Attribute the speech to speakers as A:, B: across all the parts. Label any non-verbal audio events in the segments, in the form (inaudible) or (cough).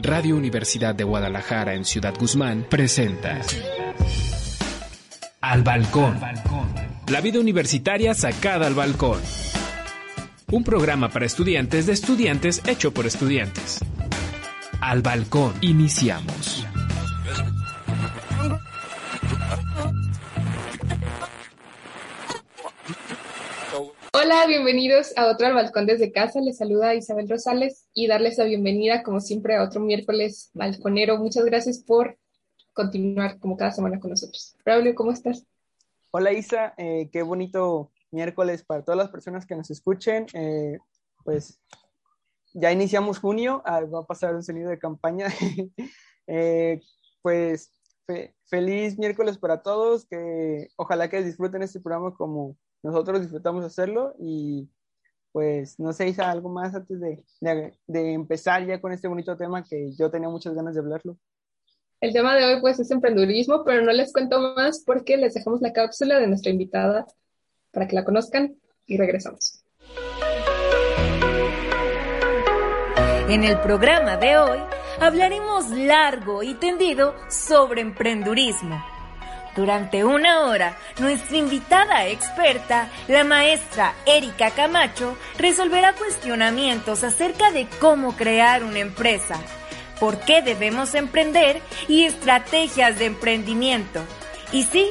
A: Radio Universidad de Guadalajara en Ciudad Guzmán presenta Al Balcón. La vida universitaria sacada al balcón. Un programa para estudiantes de estudiantes hecho por estudiantes. Al Balcón. Iniciamos.
B: Hola, bienvenidos a otro al balcón desde casa. Les saluda Isabel Rosales y darles la bienvenida, como siempre, a otro miércoles balconero. Muchas gracias por continuar como cada semana con nosotros. Braulio, ¿cómo estás?
C: Hola Isa, eh, qué bonito miércoles para todas las personas que nos escuchen. Eh, pues ya iniciamos junio, ah, va a pasar un sonido de campaña. (laughs) Eh, pues feliz miércoles para todos, que ojalá que disfruten este programa como nosotros disfrutamos hacerlo y pues no sé, Isa, algo más antes de, de, empezar ya con este bonito tema que yo tenía muchas ganas de hablarlo.
B: El tema de hoy pues es emprendedurismo, pero no les cuento más porque les dejamos la cápsula de nuestra invitada para que la conozcan y regresamos.
D: En el programa de hoy hablaremos largo y tendido sobre emprendurismo durante una hora, nuestra invitada experta, la maestra Erika Camacho, resolverá cuestionamientos acerca de cómo crear una empresa, por qué debemos emprender y estrategias de emprendimiento. Y sí,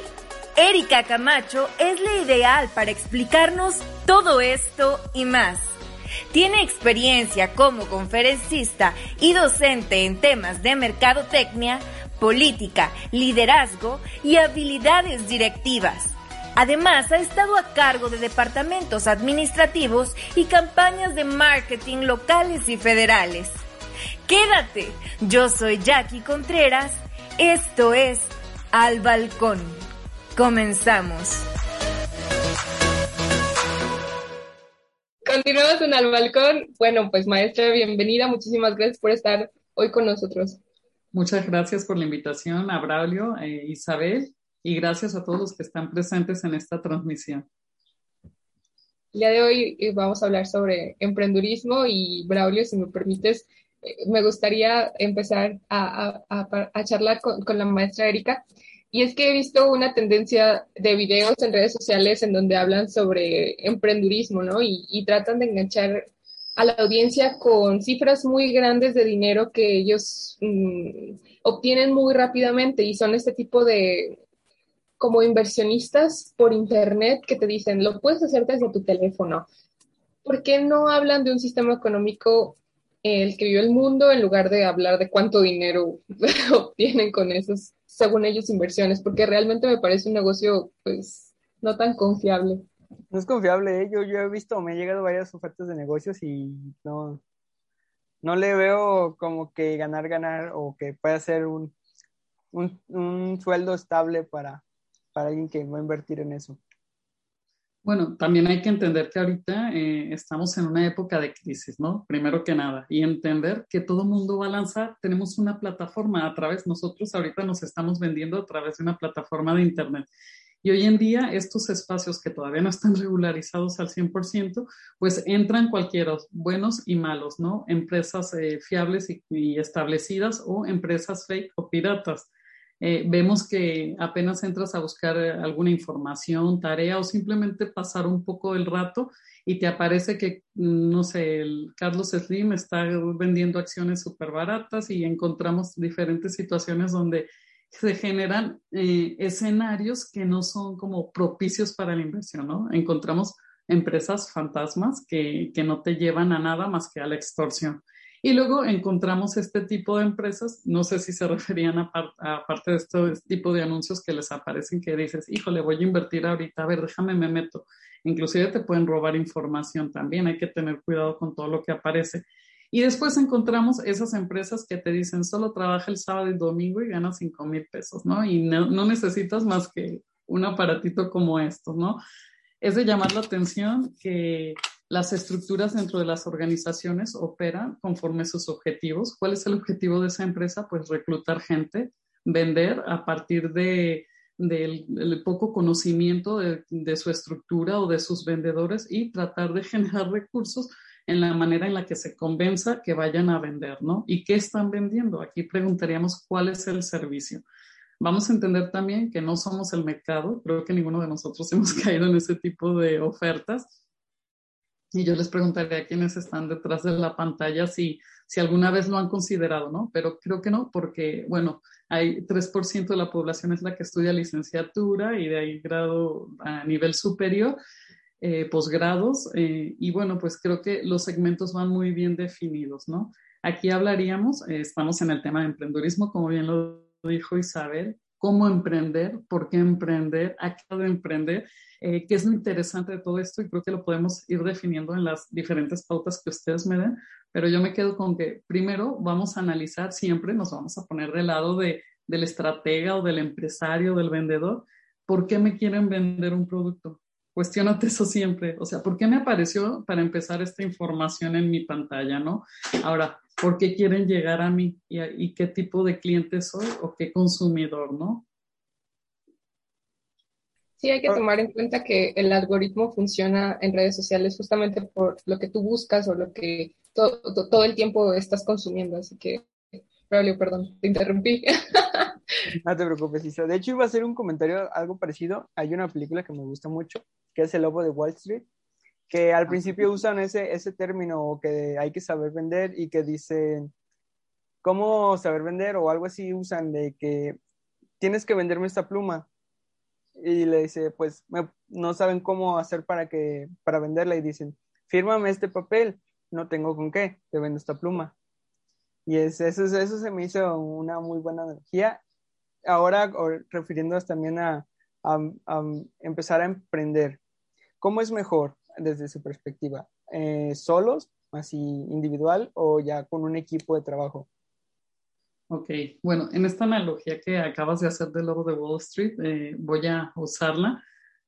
D: Erika Camacho es la ideal para explicarnos todo esto y más. Tiene experiencia como conferencista y docente en temas de mercadotecnia, política, liderazgo y habilidades directivas. Además, ha estado a cargo de departamentos administrativos y campañas de marketing locales y federales. Quédate, yo soy Jackie Contreras, esto es Al Balcón. Comenzamos.
B: Continuamos en Al Balcón. Bueno, pues maestra, bienvenida. Muchísimas gracias por estar hoy con nosotros.
E: Muchas gracias por la invitación a Braulio e Isabel y gracias a todos los que están presentes en esta transmisión.
B: El día de hoy eh, vamos a hablar sobre emprendurismo y Braulio, si me permites, eh, me gustaría empezar a, charlar con, la maestra Erika. Y es que he visto una tendencia de videos en redes sociales en donde hablan sobre emprendurismo, ¿no? Y, y tratan de enganchar a la audiencia con cifras muy grandes de dinero que ellos mm, obtienen muy rápidamente y son este tipo de como inversionistas por internet que te dicen, lo puedes hacer desde tu teléfono. ¿Por qué no hablan de un sistema económico el que vive el mundo en lugar de hablar de cuánto dinero (laughs) obtienen con esas, según ellos, inversiones? Porque realmente me parece un negocio, pues, no tan confiable.
C: No es confiable, ¿eh? yo, yo he visto, me han llegado varias ofertas de negocios y no, no le veo como que ganar, ganar o que pueda ser un, un, sueldo estable para, para alguien que va a invertir en eso.
E: Bueno, también hay que entender que ahorita eh, estamos en una época de crisis, ¿no? Primero que nada, y entender que todo mundo va tenemos una plataforma a través, nosotros ahorita nos estamos vendiendo a través de una plataforma de Internet. Y hoy en día estos espacios que todavía no están regularizados al 100%, pues entran cualquiera, buenos y malos, ¿no? Empresas eh, fiables y, establecidas o empresas fake o piratas. Eh, vemos que apenas entras a buscar eh, alguna información, tarea o simplemente pasar un poco el rato y te aparece que, no sé, el Carlos Slim está vendiendo acciones súper baratas y encontramos diferentes situaciones donde se generan eh, escenarios que no son como propicios para la inversión, ¿no? Encontramos empresas fantasmas que, que, no te llevan a nada más que a la extorsión. Y luego encontramos este tipo de empresas, no sé si se referían a, parte de este tipo de anuncios que les aparecen que dices, híjole, voy a invertir ahorita, a ver, déjame, me meto. Inclusive te pueden robar información también, hay que tener cuidado con todo lo que aparece. Y después encontramos esas empresas que te dicen solo trabaja el sábado y domingo y gana 5 mil pesos, ¿no? Y no, no, necesitas más que un aparatito como estos, ¿no? Es de llamar la atención que las estructuras dentro de las organizaciones operan conforme sus objetivos. ¿Cuál es el objetivo de esa empresa? Pues reclutar gente, vender a partir de del, poco conocimiento de, de, su estructura o de sus vendedores y tratar de (laughs) generar recursos en la manera en la que se convenza que vayan a vender, ¿no? ¿Y qué están vendiendo? Aquí preguntaríamos cuál es el servicio. Vamos a entender también que no somos el mercado, creo que ninguno de nosotros (laughs) hemos caído en ese tipo de ofertas. Y yo les preguntaría a quienes están detrás de la pantalla si, si alguna vez lo han considerado, ¿no? Pero creo que no, porque, bueno, hay 3% de la población es la que estudia licenciatura y de ahí grado a nivel superior eh, posgrados eh, y bueno, pues creo que los segmentos van muy bien definidos, ¿no? Aquí hablaríamos, eh, estamos en el tema de emprendurismo, como bien lo dijo Isabel, cómo emprender, por qué emprender, a qué de emprender, qué es lo interesante de todo esto y creo que lo podemos ir definiendo en las diferentes pautas que ustedes me den, pero yo me quedo con que primero vamos a analizar siempre, nos vamos a poner del lado de, del estratega o del empresario, del vendedor, ¿por qué me quieren vender un producto? Cuestiónate eso siempre. O sea, ¿por qué me apareció para empezar esta información en mi pantalla, no? Ahora, ¿por qué quieren llegar a mí? ¿Y, qué tipo de cliente soy o qué consumidor, no?
B: Sí, hay que tomar en cuenta que el algoritmo funciona en redes sociales justamente por lo que tú buscas o lo que todo, todo el tiempo estás consumiendo. Así que, Braulio, perdón, te interrumpí. (laughs)
C: No te preocupes, Isa. De hecho, iba a hacer un comentario algo parecido. Hay una película que me gusta mucho, que es El Lobo de Wall Street, que al principio usan ese, ese término que hay que saber vender y que dicen, ¿cómo saber vender? O algo así usan de que tienes que venderme esta pluma. Y le dice, pues no saben cómo hacer para, que, para venderla y dicen, fírmame este papel, no tengo con qué, te vendo esta pluma. Y es, eso, eso se me hizo una muy buena energía. Ahora, refiriéndonos también a, a empezar a emprender, ¿Cómo es mejor desde su perspectiva? Eh, ¿Solos, así individual o ya con un equipo de trabajo?
E: Ok, bueno, en esta analogía que acabas de hacer del lobo de Wall Street, eh, voy a usarla.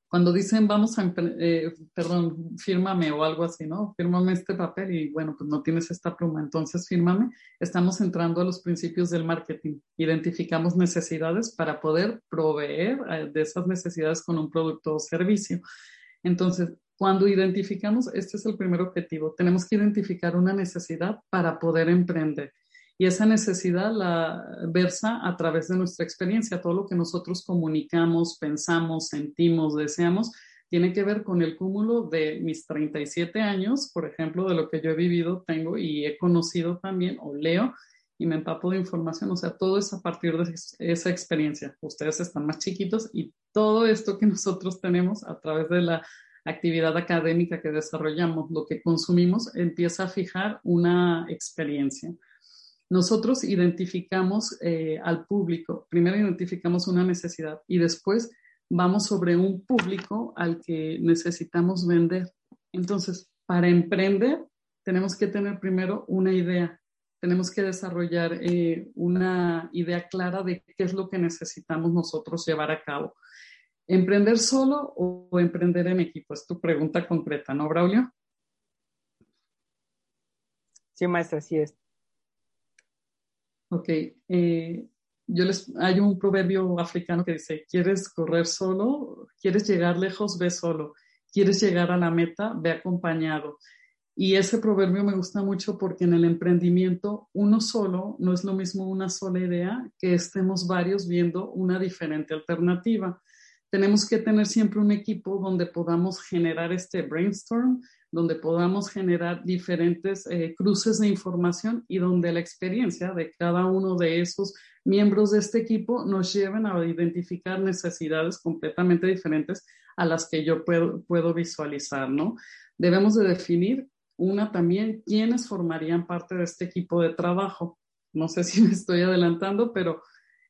E: Cuando dicen vamos a, eh, perdón, fírmame o algo así, ¿no? Fírmame este papel y bueno, pues no tienes esta pluma, entonces fírmame. Estamos entrando a los principios del marketing. Identificamos necesidades para poder proveer de esas necesidades con un producto o servicio. Entonces, cuando identificamos, este es el primer objetivo, tenemos que identificar una necesidad para poder emprender. Y esa necesidad la versa a través de nuestra experiencia, todo lo que nosotros comunicamos, pensamos, sentimos, deseamos, tiene que ver con el cúmulo de mis 37 años, por ejemplo, de lo que yo he vivido, tengo y he conocido también o leo y me empapo de información, o sea, todo es a partir de esa experiencia. Ustedes están más chiquitos y todo esto que (laughs) nosotros tenemos a través de la actividad académica que desarrollamos, lo que consumimos, empieza a fijar una experiencia. Nosotros identificamos eh, al público, primero identificamos una necesidad y después vamos sobre un público al que necesitamos vender. Entonces, para emprender, tenemos que tener primero una idea, tenemos que desarrollar eh, una idea clara de qué es lo que necesitamos nosotros llevar a cabo. ¿Emprender solo o emprender en equipo? Es tu pregunta concreta, ¿no, Braulio?
C: Sí, maestra, sí es.
E: Ok. Eh, yo les, hay un proverbio africano que dice, ¿quieres correr solo? ¿Quieres llegar lejos? Ve solo. ¿Quieres llegar a la meta? Ve acompañado. Y ese proverbio me gusta mucho porque en el emprendimiento uno solo no es lo mismo una sola idea que estemos varios viendo una diferente alternativa. Tenemos que tener siempre un equipo donde podamos generar este brainstorm, donde podamos generar diferentes eh, cruces de información y donde la experiencia de cada uno de esos miembros de este equipo nos lleven a identificar necesidades completamente diferentes a las que yo puedo, puedo visualizar, ¿no? Debemos de definir una también, ¿quiénes formarían parte de este equipo de trabajo? No sé (laughs) si me estoy adelantando, pero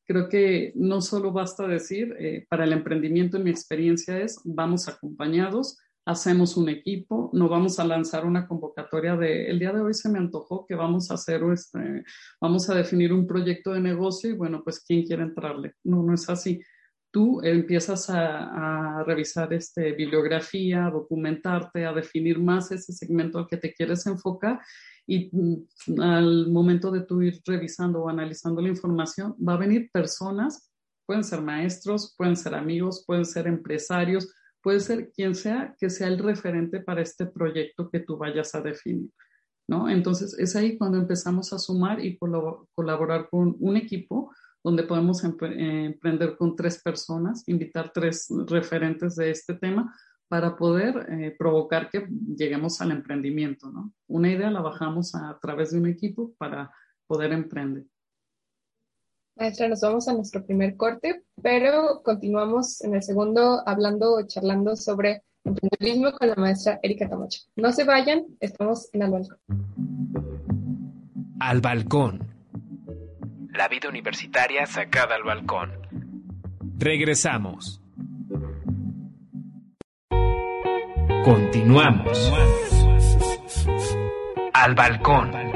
E: creo que no solo basta decir, eh, para el emprendimiento en mi experiencia es, vamos acompañados, hacemos un equipo, no vamos a lanzar una convocatoria de, el día de hoy se me antojó que vamos a hacer, este, vamos a definir un proyecto de negocio y bueno, pues quién quiere entrarle. No, no es así. Tú empiezas a, revisar este, bibliografía, a documentarte, a definir más ese segmento al que te quieres enfocar y mm, al momento de tú ir revisando o analizando la información, va a venir personas, pueden ser maestros, pueden ser amigos, pueden ser empresarios, puede ser quien sea que sea el referente para este proyecto que tú vayas a definir. ¿no? Entonces es ahí cuando empezamos a sumar y colaborar con un equipo donde podemos emprender con tres personas, invitar tres referentes de este tema para poder eh, provocar que lleguemos al emprendimiento. ¿no? Una idea la bajamos a través de un equipo para poder emprender.
B: Maestra, nos vamos a nuestro primer corte, pero continuamos en el segundo hablando o charlando sobre emprendedurismo con la maestra Erika Camacho. No se vayan, estamos en Al Balcón.
A: Al Balcón. La vida universitaria sacada al balcón. Regresamos. Continuamos. Al balcón.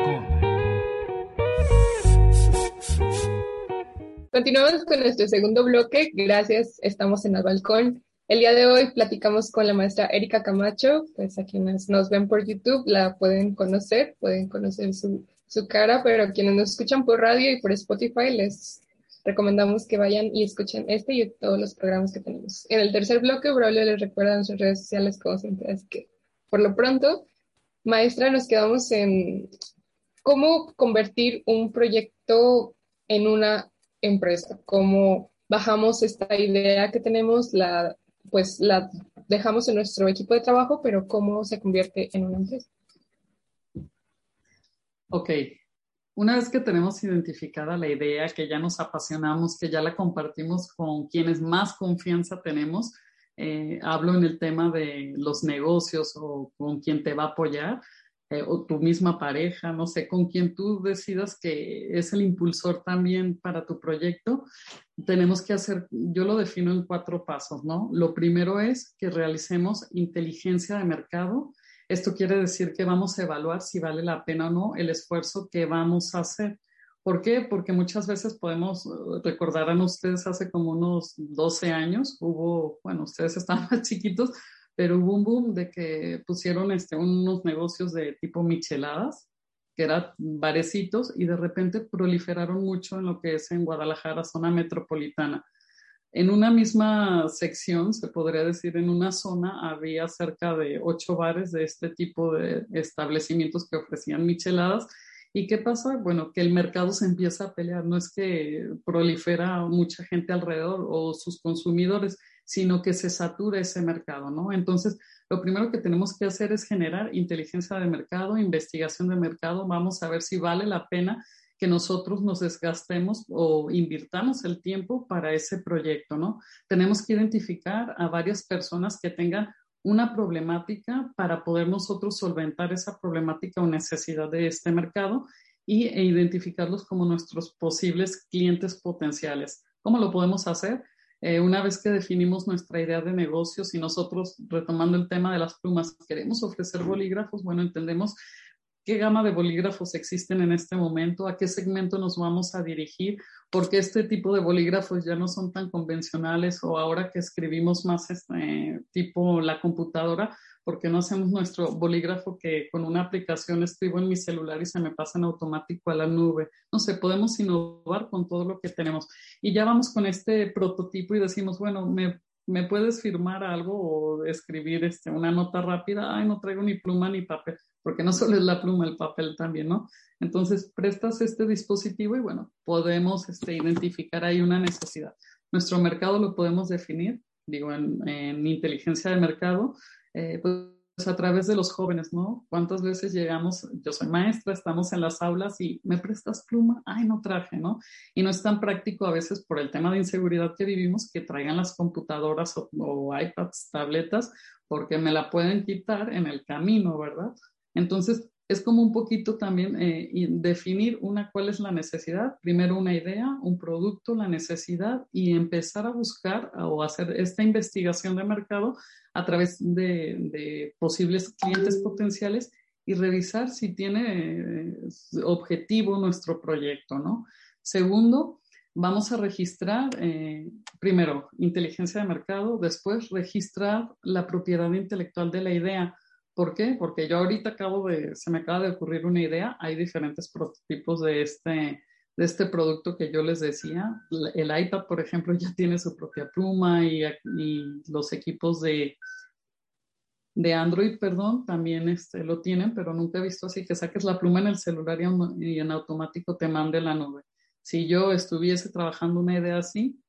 B: Continuamos con nuestro segundo bloque. Gracias, estamos en el balcón. El día de hoy platicamos con la maestra Erika Camacho, pues a quienes nos ven por YouTube la pueden conocer, pueden conocer su, su cara, pero quienes nos escuchan por radio y por Spotify les recomendamos que vayan y escuchen este y todos los programas que tenemos. En el tercer bloque, Braulio les recuerda en sus redes sociales como siempre, es que por lo pronto, maestra, nos quedamos en cómo convertir un proyecto en una empresa, cómo bajamos esta idea que tenemos, la, pues la dejamos en nuestro equipo de trabajo, pero cómo se convierte en una empresa.
E: Ok, una vez que tenemos identificada la idea, que ya nos apasionamos, que ya la compartimos con quienes más confianza tenemos, eh, hablo en el tema de los negocios o con quien te va a apoyar, eh, o tu misma pareja, no sé, con quien tú decidas que es el impulsor también para tu proyecto, tenemos que hacer, yo lo defino en cuatro pasos, ¿no? Lo primero es que realicemos inteligencia de mercado. Esto quiere decir que vamos a evaluar si vale la pena o no el esfuerzo que vamos a hacer. ¿Por qué? Porque muchas veces podemos, recordarán ustedes hace como unos 12 años, hubo, bueno, ustedes (laughs) estaban más chiquitos, pero hubo un boom de que pusieron este, unos negocios de tipo micheladas, que eran barecitos, y de repente proliferaron mucho en lo que es en Guadalajara, zona metropolitana. En una misma sección, se podría decir, en una zona había cerca de ocho bares de este tipo de establecimientos que ofrecían micheladas. ¿Y qué pasa? Bueno, que el mercado se empieza a pelear, no es que prolifera mucha gente alrededor o sus consumidores, sino que se satura ese mercado, ¿no? Entonces, lo primero que tenemos que hacer es generar inteligencia de mercado, investigación de mercado. Vamos a ver si vale la pena que nosotros nos desgastemos o invirtamos el tiempo para ese proyecto, ¿no? Tenemos que identificar a varias personas que tengan una problemática para poder nosotros solventar esa problemática o necesidad de este mercado y, e identificarlos como nuestros posibles clientes potenciales. ¿Cómo lo podemos hacer? Eh, una vez que definimos nuestra idea de negocio, si nosotros, retomando el tema de las plumas, queremos ofrecer bolígrafos, bueno, entendemos qué gama de bolígrafos existen en este momento, a qué segmento nos vamos a dirigir, porque este tipo de bolígrafos ya no son tan convencionales o ahora que escribimos más este, tipo la computadora, porque no hacemos nuestro bolígrafo que con una aplicación escribo en mi celular y se me pasa en automático a la nube. No sé, podemos innovar con todo lo que tenemos. Y ya vamos con este prototipo y decimos, bueno, me, me puedes firmar algo o escribir este, una nota rápida. Ay, no traigo ni pluma ni papel, porque no solo es la pluma, el papel también, ¿no? Entonces, prestas este dispositivo y bueno, podemos este, identificar ahí una necesidad. Nuestro mercado lo podemos definir, digo, en, en inteligencia de mercado eh, pues a través de los jóvenes, ¿no? ¿Cuántas veces llegamos, yo soy maestra, estamos en las aulas y me prestas pluma? Ay, no traje, ¿no? Y no es tan práctico a veces por el tema de inseguridad que vivimos que traigan las computadoras o, iPads, tabletas, porque me la pueden quitar en el camino, ¿verdad? Entonces, es como un poquito también eh, definir una cuál es la necesidad, primero una idea, un producto, la necesidad y empezar a buscar o hacer esta investigación de mercado a través de, posibles clientes potenciales y revisar si tiene eh, objetivo nuestro proyecto, ¿no? Segundo, vamos a registrar, eh, primero, inteligencia de mercado, después registrar la propiedad intelectual de la idea. ¿Por qué? Porque yo ahorita acabo de, se me acaba de ocurrir una idea, hay diferentes prototipos de este, de este producto que yo les decía. El iPad, por ejemplo, ya (laughs) tiene su propia pluma y, los equipos de, de Android, perdón, también este, lo tienen, pero nunca he visto así que saques la pluma en el celular y, y en automático te mande la nube. Si yo estuviese trabajando una idea así,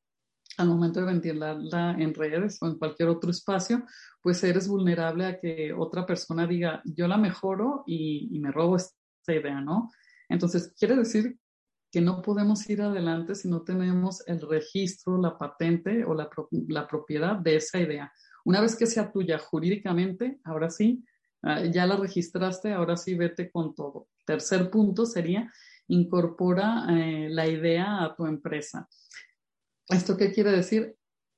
E: al momento de ventilarla en redes o en cualquier otro espacio, pues eres vulnerable a que otra persona diga, yo la mejoro y, me robo esta idea, ¿no? Entonces, quiere decir que no podemos ir adelante si no tenemos el registro, la patente o la, propiedad de esa idea. Una vez que sea tuya jurídicamente, ahora sí, ah, ya la registraste, ahora sí vete con todo. Tercer punto sería incorpora eh, la idea a tu empresa. ¿Esto qué quiere decir?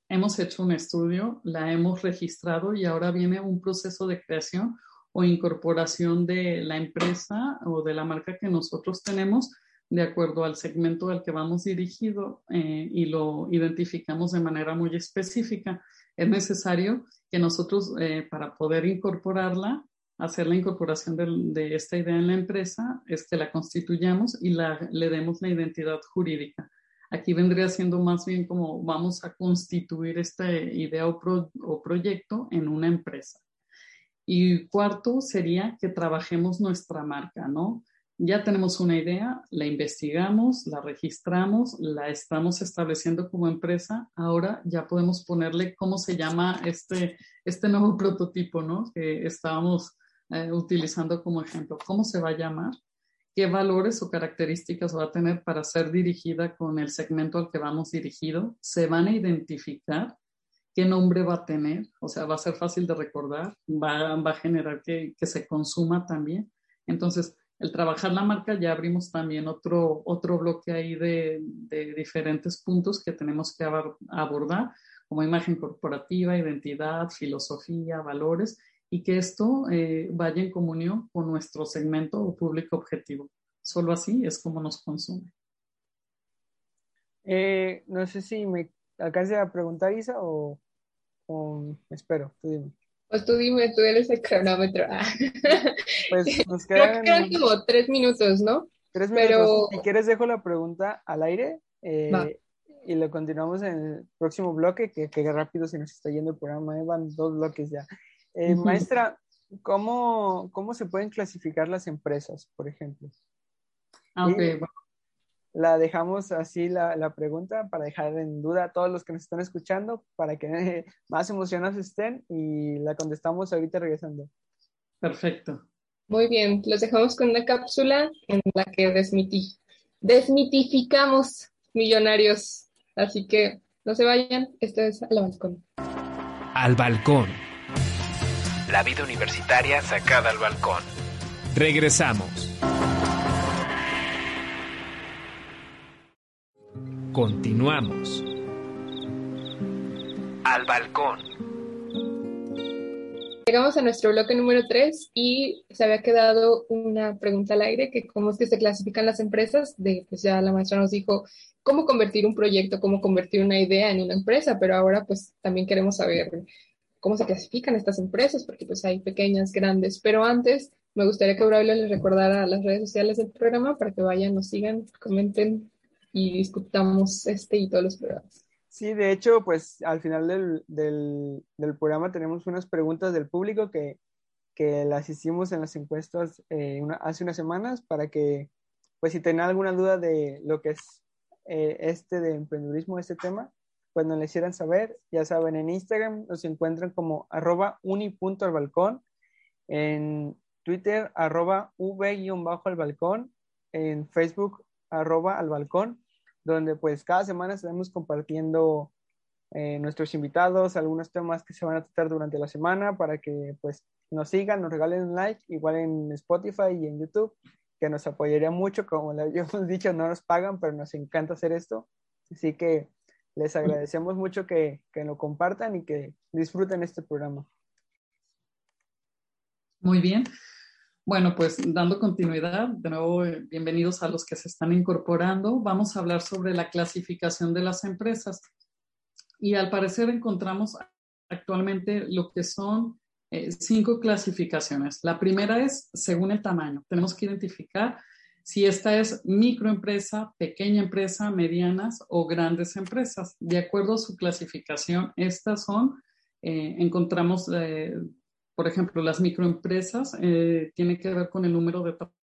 E: Hemos hecho un estudio, la hemos registrado y ahora viene un proceso de creación o incorporación de la empresa o de la marca que nosotros tenemos de acuerdo al segmento al que vamos dirigido eh, y lo identificamos de manera muy específica. Es necesario que nosotros, eh, para poder incorporarla, hacer la incorporación de, esta idea en la empresa es que la constituyamos y le demos la identidad jurídica. Aquí vendría siendo más bien como vamos a constituir esta idea o, proyecto en una empresa. Y cuarto sería que trabajemos nuestra marca, ¿no? Ya tenemos una idea, la investigamos, la registramos, la estamos estableciendo como empresa. Ahora ya podemos ponerle cómo se llama este, este nuevo (laughs) prototipo, ¿no? Que estábamos eh, utilizando como ejemplo. ¿Cómo se va a llamar? ¿Qué valores o características va a tener para ser dirigida con el segmento al que vamos dirigido? ¿Se van a identificar? ¿Qué nombre va a tener? O sea, va a ser fácil de recordar, va, va a generar que, que se consuma también. Entonces, el trabajar la marca ya abrimos también otro, otro bloque ahí de, de, diferentes puntos que tenemos que abordar, como imagen corporativa, identidad, filosofía, valores, y que esto eh, vaya en comunión con nuestro segmento o público objetivo. Solo así es como nos consume.
C: Eh, no sé si me alcance a preguntar, Isa, o, espero, tú dime.
B: Pues tú dime, tú eres el cronómetro. (laughs)
C: pues (laughs) nos quedan...
B: Creo que como tres minutos, ¿no?
C: Tres minutos. Pero... Si quieres, dejo la pregunta al aire eh, y lo continuamos en el próximo bloque, que, que rápido se nos está yendo el programa. Van dos bloques ya. Eh, maestra, ¿cómo, ¿cómo se pueden clasificar las empresas, por ejemplo?
E: Ah,
C: la dejamos así la, la, pregunta para dejar en duda a todos los que nos están escuchando, para que (laughs) más emocionados estén y la contestamos ahorita regresando.
E: Perfecto.
B: Muy bien, los dejamos con una cápsula en la que desmitificamos millonarios. Así que no se vayan, esto es Al Balcón.
A: Al Balcón
F: la vida universitaria sacada al balcón.
A: Regresamos. Continuamos.
F: Al balcón.
B: Llegamos a nuestro bloque número 3 y se había quedado una pregunta al aire, que cómo es que se clasifican las empresas, de pues ya la maestra nos dijo cómo convertir un proyecto, cómo convertir una idea en una empresa, pero ahora pues también queremos saber cómo se clasifican estas empresas, porque pues hay pequeñas, grandes, pero antes me gustaría que Braulio les recordara las redes sociales del programa para que vayan, nos sigan, comenten y discutamos este y todos los programas.
C: Sí, de hecho, pues al final del, del, del programa tenemos unas preguntas del público que, que las hicimos en las encuestas eh, hace unas semanas para que, pues si tienen alguna duda de lo que es eh, este de emprendedurismo, este tema, cuando le hicieran saber, ya saben, en Instagram nos encuentran como arroba uni.albalcón, en Twitter arroba v-al balcón, en Facebook arroba al donde pues cada semana estaremos compartiendo eh, nuestros invitados, algunos temas que se van a tratar durante la semana para que pues nos sigan, nos regalen un like, igual en Spotify y en YouTube, que nos apoyaría mucho, como les (laughs) hemos dicho, no nos pagan, pero nos encanta hacer esto, así que les agradecemos mucho que, que lo compartan y que disfruten este programa.
E: Muy bien. Bueno, pues dando continuidad, de nuevo, eh, bienvenidos a los que se están incorporando. Vamos a hablar sobre la clasificación de las empresas. Y al parecer encontramos actualmente lo que son eh, cinco clasificaciones. La primera es según el tamaño. Tenemos que identificar si esta es microempresa, pequeña empresa, medianas o grandes empresas. De acuerdo a su clasificación, estas son, eh, encontramos por ejemplo, las microempresas eh, tienen que ver con el número de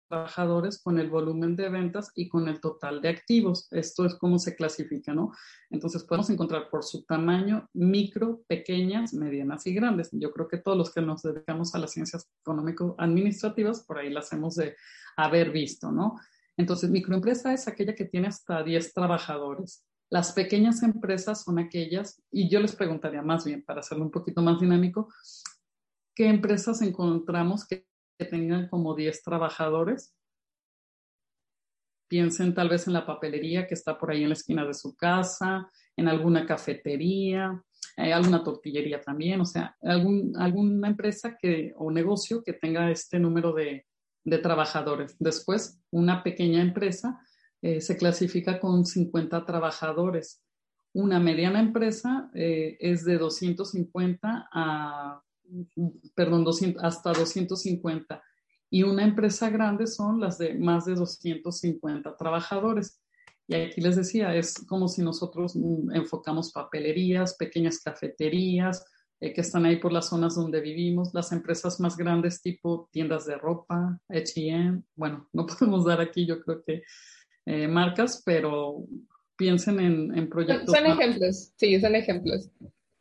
E: trabajadores, con el volumen de ventas y con el total de activos. Esto es cómo se clasifica, ¿no? Entonces podemos encontrar por su tamaño micro, pequeñas, medianas y grandes. Yo creo que todos los que nos dedicamos a las ciencias económico-administrativas, por ahí las hemos de haber visto, ¿no? Entonces, microempresa es aquella que tiene hasta 10 trabajadores. Las pequeñas empresas son aquellas, y yo les preguntaría más bien, para hacerlo un poquito más dinámico, qué empresas encontramos que, tengan como 10 trabajadores. Piensen tal vez en la papelería que está por ahí en la esquina de su casa, en alguna cafetería, eh, alguna tortillería también, o sea, algún, alguna empresa que, o negocio que tenga este número de, trabajadores. Después, una pequeña empresa eh, se clasifica con 50 trabajadores. Una mediana empresa eh, es de 250 a perdón, 200, hasta 250. Y una empresa grande son las de más de 250 trabajadores. Y aquí les decía, es como si nosotros mm, enfocamos papelerías, pequeñas cafeterías, eh, que están ahí por las zonas donde vivimos, las empresas más grandes tipo tiendas de ropa, H&M, bueno, no (laughs) podemos dar aquí yo creo que eh, marcas, pero piensen en, en proyectos.
B: Son ejemplos, sí, son ejemplos.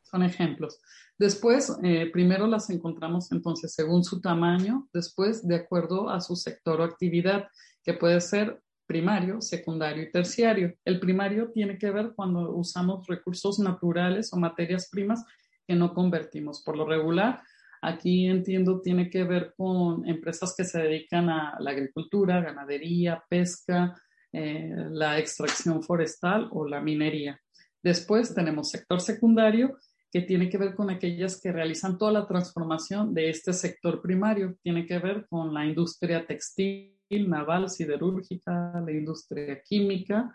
E: Son ejemplos. Después, eh, primero las encontramos entonces según su tamaño, después de acuerdo a su sector o actividad, que puede ser primario, secundario y terciario. El primario tiene que ver cuando usamos recursos naturales o materias primas que no convertimos. Por lo regular, aquí entiendo tiene que ver con empresas que se dedican a la agricultura, ganadería, pesca, eh, la extracción forestal o la minería. Después tenemos sector secundario, que tiene que ver con aquellas que realizan toda la transformación de este sector primario. Tiene que ver con la industria textil, naval, siderúrgica, la industria química.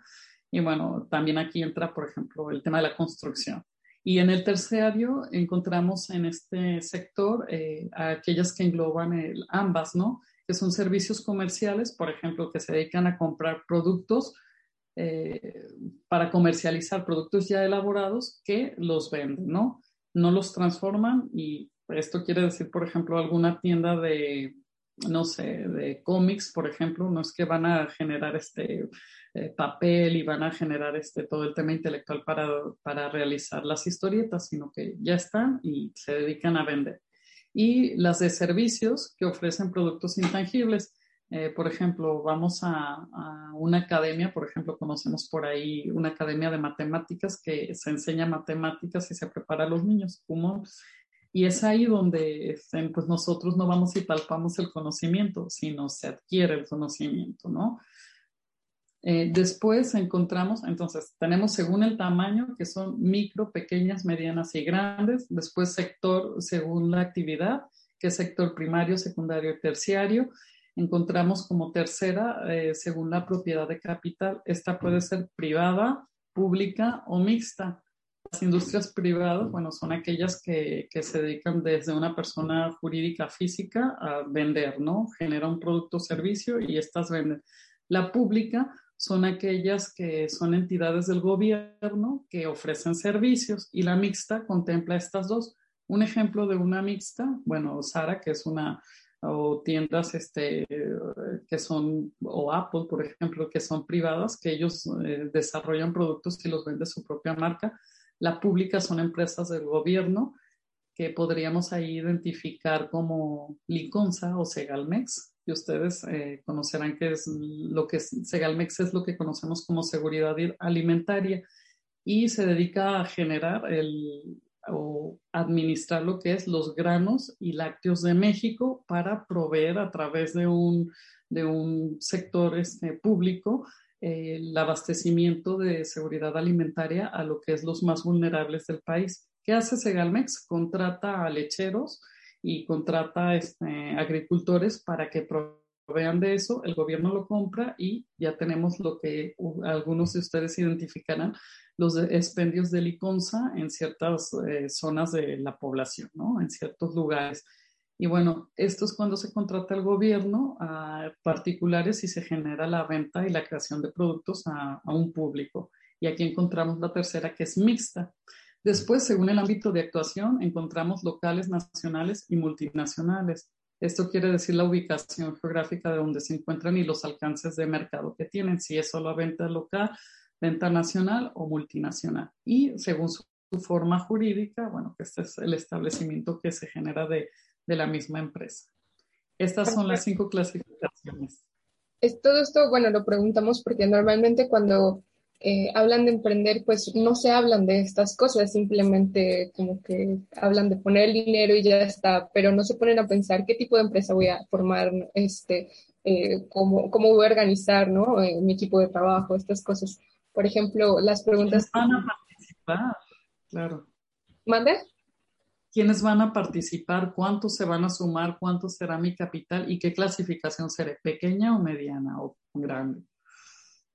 E: Y bueno, también aquí entra, por ejemplo, el tema de la construcción. Y en el terciario encontramos en este sector eh, aquellas que engloban ambas, ¿no? Que son servicios comerciales, por ejemplo, que se dedican a comprar productos eh, para comercializar productos ya elaborados que los venden, ¿no? No los transforman y esto quiere decir, por ejemplo, alguna tienda de, no sé, de cómics, por ejemplo, no es que van a generar este eh, papel y van a generar este todo el tema intelectual para, para realizar las historietas, sino que ya están y se dedican a vender. Y las de servicios que ofrecen productos intangibles eh, por ejemplo, vamos a, una academia, por ejemplo, conocemos por ahí una academia de matemáticas que se enseña matemáticas y se prepara a los niños, y es ahí donde este, pues nosotros no vamos y palpamos el conocimiento, sino se adquiere el conocimiento, ¿no? Eh, después encontramos, entonces, tenemos según el tamaño, que son micro, pequeñas, medianas y grandes. Después sector según la actividad, que es sector primario, secundario y terciario encontramos como tercera, eh, según la propiedad de capital. Esta puede ser privada, pública o mixta. Las industrias privadas, bueno, son aquellas que, que, se dedican desde una persona jurídica física a vender, ¿no? Genera un producto o servicio y estas venden. La pública son aquellas que son entidades del gobierno que ofrecen servicios y la mixta contempla estas dos. Un ejemplo de una mixta, bueno, Sara, que es una o tiendas este, que son, o Apple, por ejemplo, que son privadas, que ellos eh, desarrollan productos y los venden su propia marca. La pública son empresas del gobierno que podríamos ahí identificar como Liconza o Segalmex. Y ustedes eh, conocerán que es lo que es Segalmex es lo que conocemos como seguridad alimentaria. y se dedica a generar el, o administrar lo que es los granos y lácteos de México para proveer a través de un, de un sector este, público el abastecimiento de seguridad alimentaria a lo que es los más vulnerables del país. ¿Qué hace Segalmex? Contrata a lecheros y contrata este, agricultores para que provean de eso, el gobierno lo compra y ya tenemos lo que algunos de ustedes identificarán, los expendios de liconza en ciertas eh, zonas de la población, ¿no? En ciertos lugares. Y bueno, esto es cuando se contrata el gobierno a particulares y se genera la venta y la creación de productos a, un público. Y aquí encontramos la tercera, que es mixta. Después, según el ámbito de actuación, encontramos locales, nacionales y multinacionales. Esto quiere decir la ubicación geográfica de donde se encuentran y los alcances de mercado que tienen, si es solo venta local, venta nacional o multinacional. Y según su forma jurídica, bueno, que este es el establecimiento que se genera de de la misma empresa. Estas son las cinco clasificaciones.
B: Es todo esto, bueno, lo preguntamos porque normalmente cuando eh, hablan de emprender, pues no se hablan de estas cosas, simplemente como que hablan de poner el dinero y ya está, pero no se ponen a pensar qué tipo de empresa voy a formar, este, eh, cómo, cómo, voy a organizar, ¿no? Eh, mi equipo de trabajo, estas cosas. Por ejemplo, las preguntas.
E: Van a participar, claro.
B: ¿Mande?
E: Quiénes van a participar, cuántos se van a sumar, cuánto será mi capital y qué clasificación seré, pequeña o mediana o grande.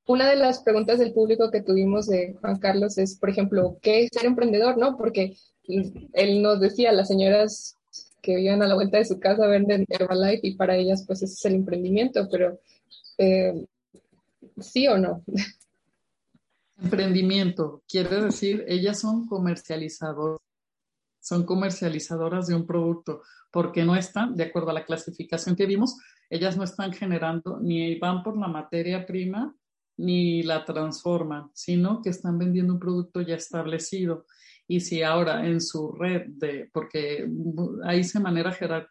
B: Una de las preguntas del público que tuvimos de Juan Carlos es, por ejemplo, ¿qué es ser emprendedor? ¿No? Porque él nos decía, las señoras que viven a la vuelta de su casa venden Herbalife y para ellas pues ese es el emprendimiento, pero eh, ¿sí o no?
E: Emprendimiento, quiere decir, ellas son comercializadoras son comercializadoras de un producto, porque no están, de acuerdo a la clasificación que vimos, ellas no están generando ni van por la materia prima ni la transforman, sino que están vendiendo un producto ya establecido. Y si ahora en su red de, porque ahí se maneja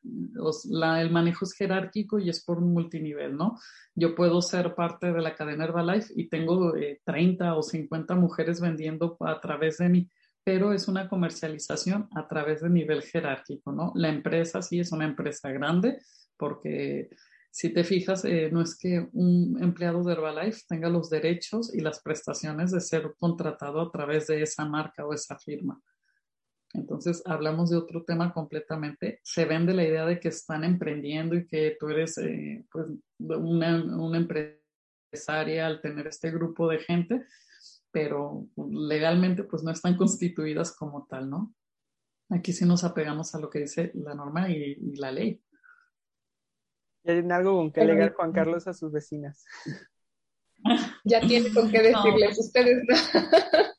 E: el manejo es jerárquico y es por multinivel, ¿no? Yo puedo ser parte de la cadena Herbalife y tengo 30 eh, o 50 mujeres vendiendo a través de mí pero es una comercialización a través de nivel jerárquico, ¿no? La empresa sí es una empresa grande porque si te fijas, eh, no es que un empleado de Herbalife tenga los derechos y las prestaciones de ser contratado a través de esa marca o esa firma. Entonces, hablamos de otro tema completamente. Se vende la idea de que están emprendiendo y que tú eres eh, pues, una, una empresaria al tener este grupo de gente, pero legalmente pues no están constituidas como tal, ¿no? Aquí sí nos apegamos a lo que dice la norma y, la ley.
C: ¿Tienen algo con que alegar Juan Carlos a sus vecinas? (laughs)
B: Ya tiene con qué decirles, ustedes (laughs)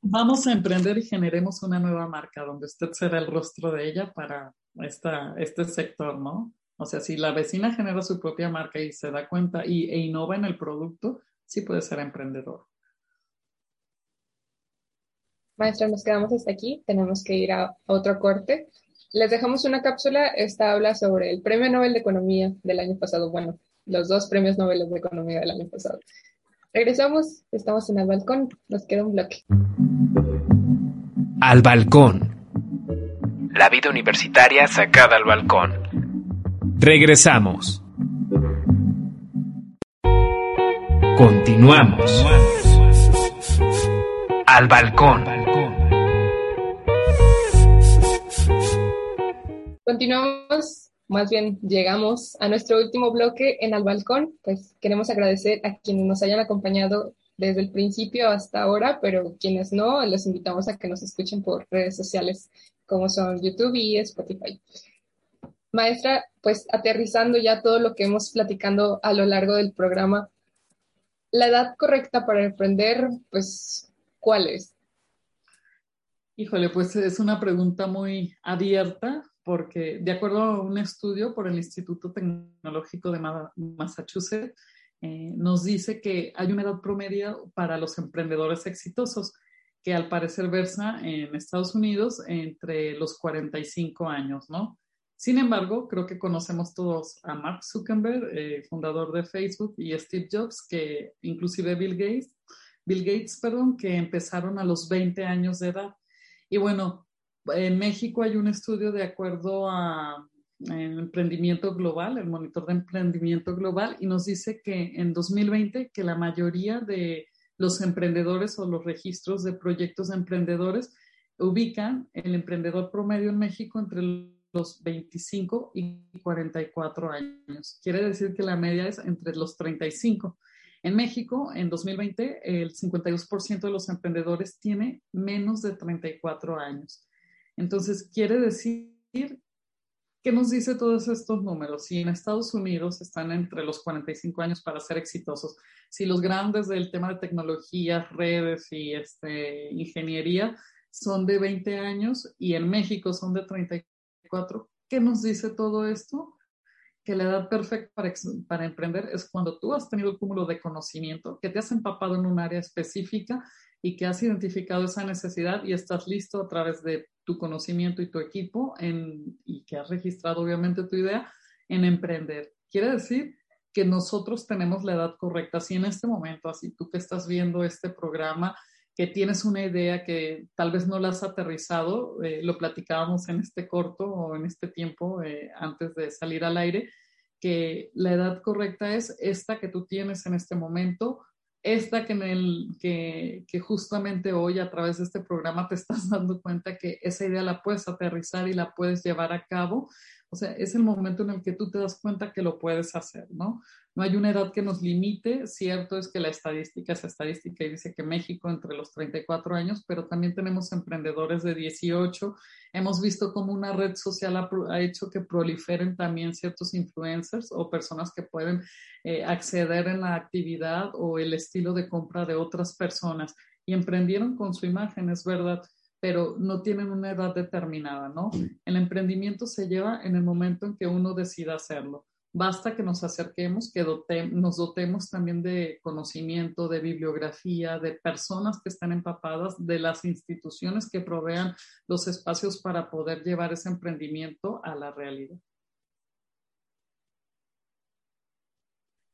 E: Vamos a emprender y generemos una nueva marca donde usted será el rostro de ella para esta, este sector, ¿no? O sea, si la vecina genera su propia marca y se da cuenta y, e innova en el producto, sí puede ser emprendedor.
B: Maestra, nos quedamos hasta aquí, tenemos que ir a otro corte. Les dejamos una cápsula, esta habla sobre el Premio Nobel de Economía del año pasado, bueno, los dos premios Nobel de Economía del año pasado. Regresamos, estamos en el balcón, nos queda un bloque.
A: Al balcón. La vida universitaria sacada al balcón. Regresamos. Continuamos. Al balcón.
B: Continuamos, más bien llegamos a nuestro último bloque en Al balcón. Pues queremos agradecer a quienes nos hayan acompañado desde el principio hasta ahora, pero quienes no, los invitamos a que nos escuchen por redes sociales como son YouTube y Spotify. Maestra, pues aterrizando ya todo lo que hemos platicando a lo largo del programa, la edad correcta para emprender, pues, ¿cuál es?
E: Híjole, pues es una pregunta muy abierta porque de acuerdo a un estudio por el Instituto Tecnológico de Massachusetts, eh, nos dice que hay una edad promedio para los emprendedores exitosos que al parecer versa en Estados Unidos entre los 45 años, ¿no? Sin embargo, creo que conocemos todos a Mark Zuckerberg, eh, fundador de Facebook, y Steve Jobs, que inclusive Bill Gates Bill Gates, perdón, que empezaron a los 20 años de edad. Y bueno, en México hay un estudio de acuerdo a emprendimiento global, el monitor de emprendimiento global, y nos dice que en 2020 que la mayoría de los emprendedores o los registros de proyectos de emprendedores ubican el emprendedor promedio en México entre los 25 y 44 años. Quiere decir que la media es entre los 35. En México, en 2020, el 52% de los emprendedores tiene menos de 34 años. Entonces, quiere decir, ¿qué nos dice todos estos números? Si en Estados Unidos están entre los 45 años para ser exitosos, si los grandes del tema de tecnología, redes y este, ingeniería son de 20 años y en México son de 34, ¿qué nos dice todo esto? que la edad perfecta para, emprender es cuando tú has tenido el cúmulo de conocimiento, que te has empapado en un área específica y que has identificado esa necesidad y estás listo a través de tu conocimiento y tu equipo y que has registrado obviamente tu idea en emprender. Quiere decir que nosotros tenemos la edad correcta. Si en este momento, así tú que estás viendo este programa, que tienes una idea que tal vez no la has aterrizado, eh, lo platicábamos en este corto o en este tiempo eh, antes de salir al aire, que la edad correcta es esta que tú tienes en este momento, esta que, en el, que, que justamente hoy a través de este programa te estás (laughs) dando cuenta que esa idea la puedes aterrizar y la puedes llevar a cabo o sea, es el momento en el que tú te das cuenta que lo puedes hacer, ¿no? No hay una edad que nos limite. Cierto es que la estadística es estadística y dice que México entre los 34 años, pero también tenemos emprendedores de 18. Hemos visto cómo una red social ha, hecho que proliferen también ciertos influencers o personas que pueden eh, acceder en la actividad o el estilo de compra de otras personas y emprendieron con su imagen, es verdad pero no tienen una edad determinada, ¿no? El emprendimiento se lleva en el momento en que uno decida hacerlo. Basta que nos acerquemos, que nos dotemos también de conocimiento, de bibliografía, de personas que están empapadas, de las instituciones que provean los espacios para poder llevar ese emprendimiento a la realidad.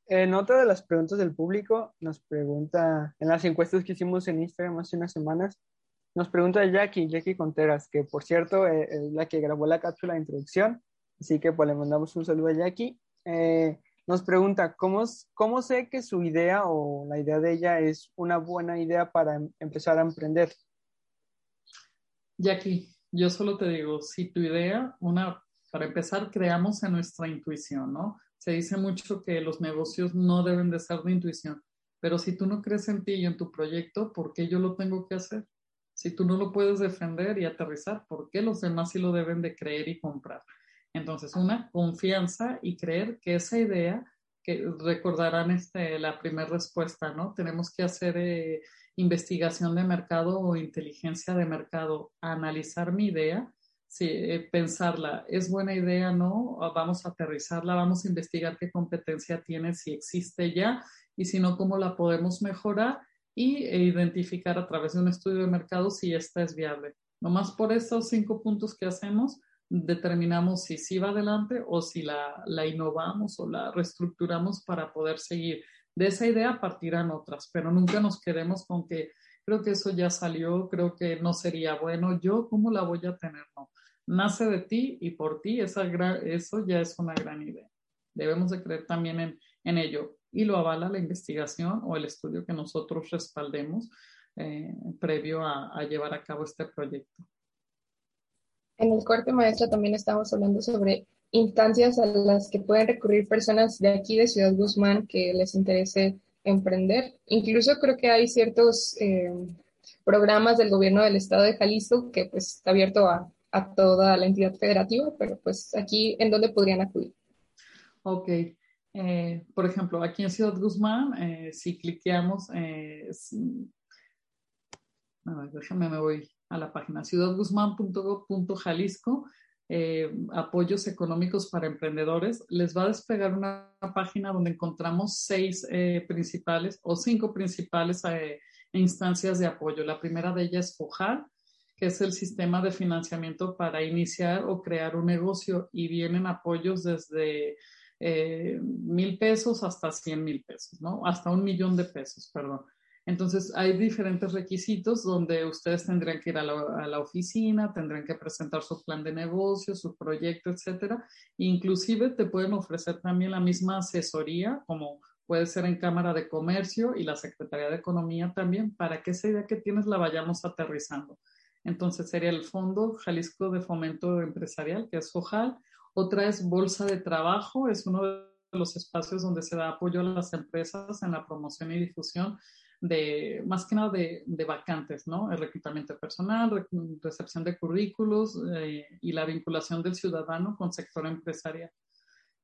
C: En otra de las preguntas del público, nos pregunta, en las encuestas que hicimos en Instagram hace unas semanas, nos pregunta Jackie, Jackie Conteras, que por cierto eh, es la que grabó la cápsula de introducción, así que pues le mandamos un saludo a Jackie. Eh, nos pregunta, ¿cómo, ¿cómo sé que su idea o la idea de ella es una buena idea para em, empezar a emprender?
E: Jackie, yo solo te digo, si tu idea, una, para empezar, creamos en nuestra intuición, ¿no? Se dice mucho que los negocios no deben de ser de intuición, pero si tú no crees en ti y en tu proyecto, ¿por qué yo lo tengo que hacer? Si tú no lo puedes defender y aterrizar, ¿por qué los demás sí lo deben de creer y comprar? Entonces, una confianza y creer que esa idea, que recordarán este, la primera respuesta, ¿no? Tenemos que hacer eh, investigación de mercado o inteligencia de mercado, analizar mi idea, si, eh, pensarla, ¿es buena idea? ¿No? Vamos a aterrizarla, vamos a investigar qué competencia tiene, si existe ya y si no, cómo la podemos mejorar y e identificar a través de un estudio de mercado si esta es viable. Nomás por estos cinco puntos que hacemos, determinamos si sí va adelante o si la, la innovamos o la reestructuramos para poder seguir. De esa idea partirán otras, pero nunca nos quedemos con que creo que eso ya salió, creo que no sería bueno, yo cómo la voy a tener, no. Nace de ti y por ti, esa eso ya es una gran idea. Debemos de creer también en, en ello y lo avala la investigación o el estudio que nosotros respaldemos eh, previo a, llevar a cabo este proyecto.
B: En el corte maestro también estamos hablando sobre instancias a las que pueden recurrir personas de aquí de Ciudad Guzmán que les interese emprender. Incluso creo que hay ciertos eh, programas del gobierno del estado de Jalisco que pues está abierto a, a toda la entidad federativa, pero pues aquí en dónde podrían acudir.
E: Ok, eh, por ejemplo, aquí en Ciudad Guzmán, eh, si cliqueamos, eh, déjame, me voy a la página ciudadguzmán.gov.jalisco, apoyos económicos para emprendedores, les va a despegar una, página donde encontramos seis principales o cinco principales instancias de apoyo. La primera de ellas es FOJAR, que es el sistema de financiamiento para iniciar o crear un negocio y vienen apoyos desde eh, mil pesos hasta cien mil pesos, ¿no? Hasta un millón de pesos, perdón. Entonces, hay diferentes requisitos donde ustedes tendrían que ir a la, oficina, tendrán que presentar su plan de negocio, su proyecto, etcétera. Inclusive te pueden ofrecer también la misma asesoría, como puede ser en Cámara de Comercio y la Secretaría de Economía también, para que esa idea que tienes la vayamos aterrizando. Entonces, sería el Fondo Jalisco de Fomento Empresarial, que es FOJAL. Otra es Bolsa de Trabajo, es uno de los espacios donde se da apoyo a las empresas en la promoción y difusión de, más que nada de, vacantes, ¿no? El reclutamiento personal, recepción de currículos eh, y la vinculación del ciudadano con sector empresarial.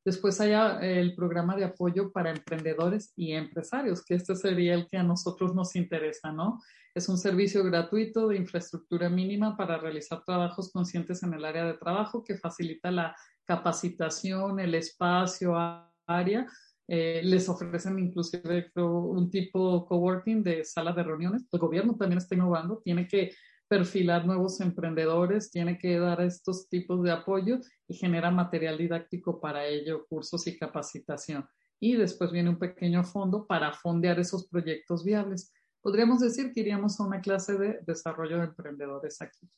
E: Después hay el programa de apoyo para emprendedores y empresarios, que este sería el que a nosotros nos interesa, ¿no? Es un servicio gratuito de infraestructura mínima para realizar trabajos conscientes en el área de trabajo que facilita la capacitación, el espacio, área eh, les ofrecen inclusive un tipo coworking de sala de reuniones. El gobierno también está innovando, tiene que perfilar nuevos emprendedores, tiene que dar estos tipos de apoyo y genera material didáctico para ello, cursos y capacitación. Y después viene un pequeño fondo para fondear esos proyectos viables. Podríamos decir que iríamos a una clase de desarrollo de emprendedores aquí.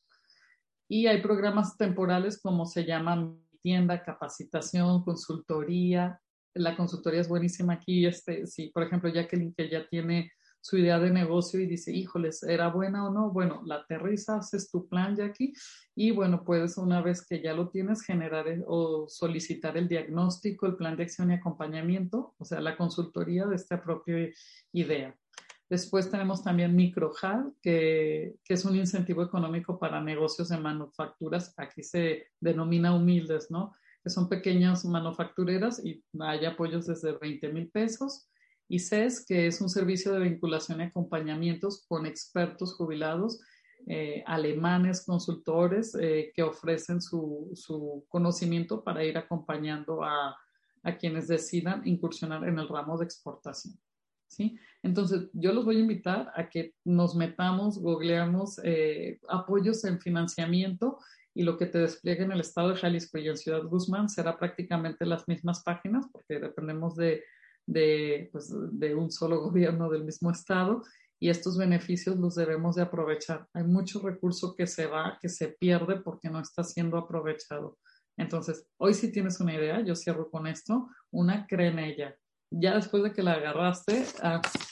E: Y hay programas temporales como se llaman tienda, capacitación, consultoría, la consultoría es buenísima aquí. Este, si, por ejemplo, Jacqueline, que ya tiene su idea de negocio y dice, híjoles, ¿era buena o no? Bueno, la aterriza, haces tu plan, Jackie, y bueno, puedes una vez que ya lo tienes, generar o solicitar el diagnóstico, el plan de acción y acompañamiento, o sea, la consultoría de esta propia idea. Después tenemos también MicroHal, que, que es un incentivo económico para negocios de manufacturas. Aquí se denomina humildes, ¿no? Que son pequeñas manufactureras y hay apoyos desde 20 mil pesos. Y CES, que es un servicio de vinculación y acompañamientos con expertos jubilados, eh, alemanes, consultores, eh, que ofrecen su, su, conocimiento para ir acompañando a, a, quienes decidan incursionar en el ramo de exportación. ¿sí? Entonces, yo los voy a invitar a que nos metamos, googleamos eh, apoyos en financiamiento y lo que te despliegue en el estado de Jalisco y en Ciudad Guzmán será prácticamente las mismas páginas porque dependemos de, de, pues, de un solo (laughs) gobierno del mismo estado y estos beneficios los debemos de aprovechar. Hay mucho recurso que se va, que se pierde porque no está siendo aprovechado. Entonces, hoy si tienes una idea, yo cierro con esto, una cree en ella. Ya después de que la agarraste,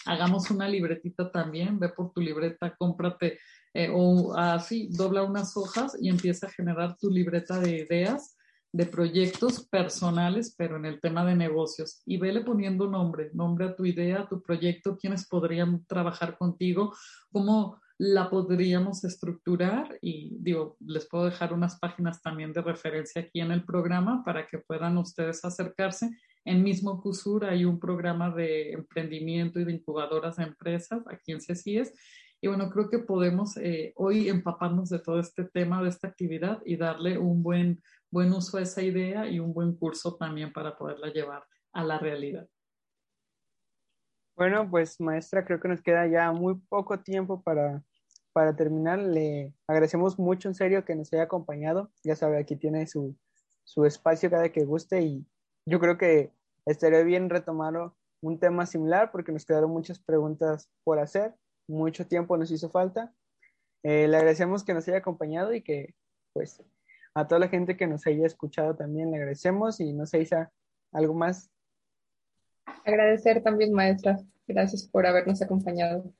E: hagamos una libretita también, ve por tu libreta, cómprate eh, o así, dobla unas hojas y empieza a generar tu libreta de ideas, de proyectos personales, pero en el tema de negocios. Y vele poniendo nombre, nombre a tu idea, a tu proyecto, quiénes podrían trabajar contigo, cómo la podríamos estructurar y digo, les puedo dejar unas páginas también de referencia aquí en el programa para que puedan ustedes acercarse. En mismo CUSUR hay un programa de emprendimiento y de incubadoras de empresas aquí en CECIES y bueno, creo que podemos eh, hoy empaparnos de todo este tema, de esta actividad y darle un buen, buen uso a esa idea y un buen curso también para poderla llevar a la realidad.
C: Bueno, pues maestra, creo que nos queda ya muy poco tiempo para, para terminar. Le agradecemos mucho en serio que nos haya acompañado. Ya sabe, aquí tiene su, su espacio cada que guste y yo creo que estaría bien retomar un tema similar porque nos quedaron muchas preguntas por hacer mucho tiempo nos hizo falta. Eh, le agradecemos que nos haya acompañado y que, pues, a toda la gente que nos haya escuchado también le agradecemos y no sé, Isa, ¿algo más?
B: Agradecer también, maestra. Gracias por habernos acompañado.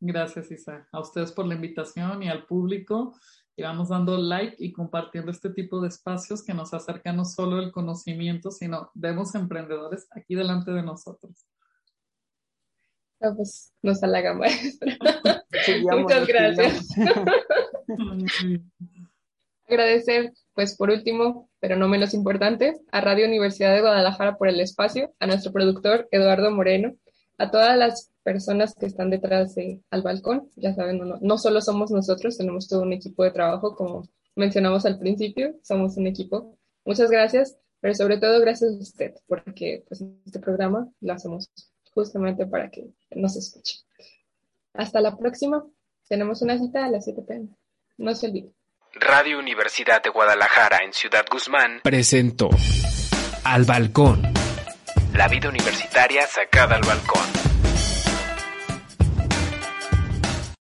E: Gracias, Isa. A ustedes por la invitación y al público. Y vamos dando like y compartiendo este tipo de espacios que nos acercan no solo el conocimiento, sino vemos emprendedores aquí delante de nosotros.
B: Pues nos halaga, maestra. Muchas gracias. (laughs) Agradecer, pues por último, pero no menos importante, a Radio Universidad de Guadalajara por el espacio, a nuestro productor Eduardo Moreno, a todas las personas que están detrás de Al Balcón. Ya saben, no, no solo somos nosotros, tenemos todo un equipo de trabajo, como mencionamos al principio, somos un equipo. Muchas gracias, pero sobre todo gracias a usted, porque pues, este programa lo hacemos justamente para que nos escuche. Hasta la próxima. Tenemos una cita a las 7 pm. No se olvide.
F: Radio Universidad de Guadalajara en Ciudad Guzmán
A: presentó Al Balcón.
F: La vida universitaria sacada al balcón.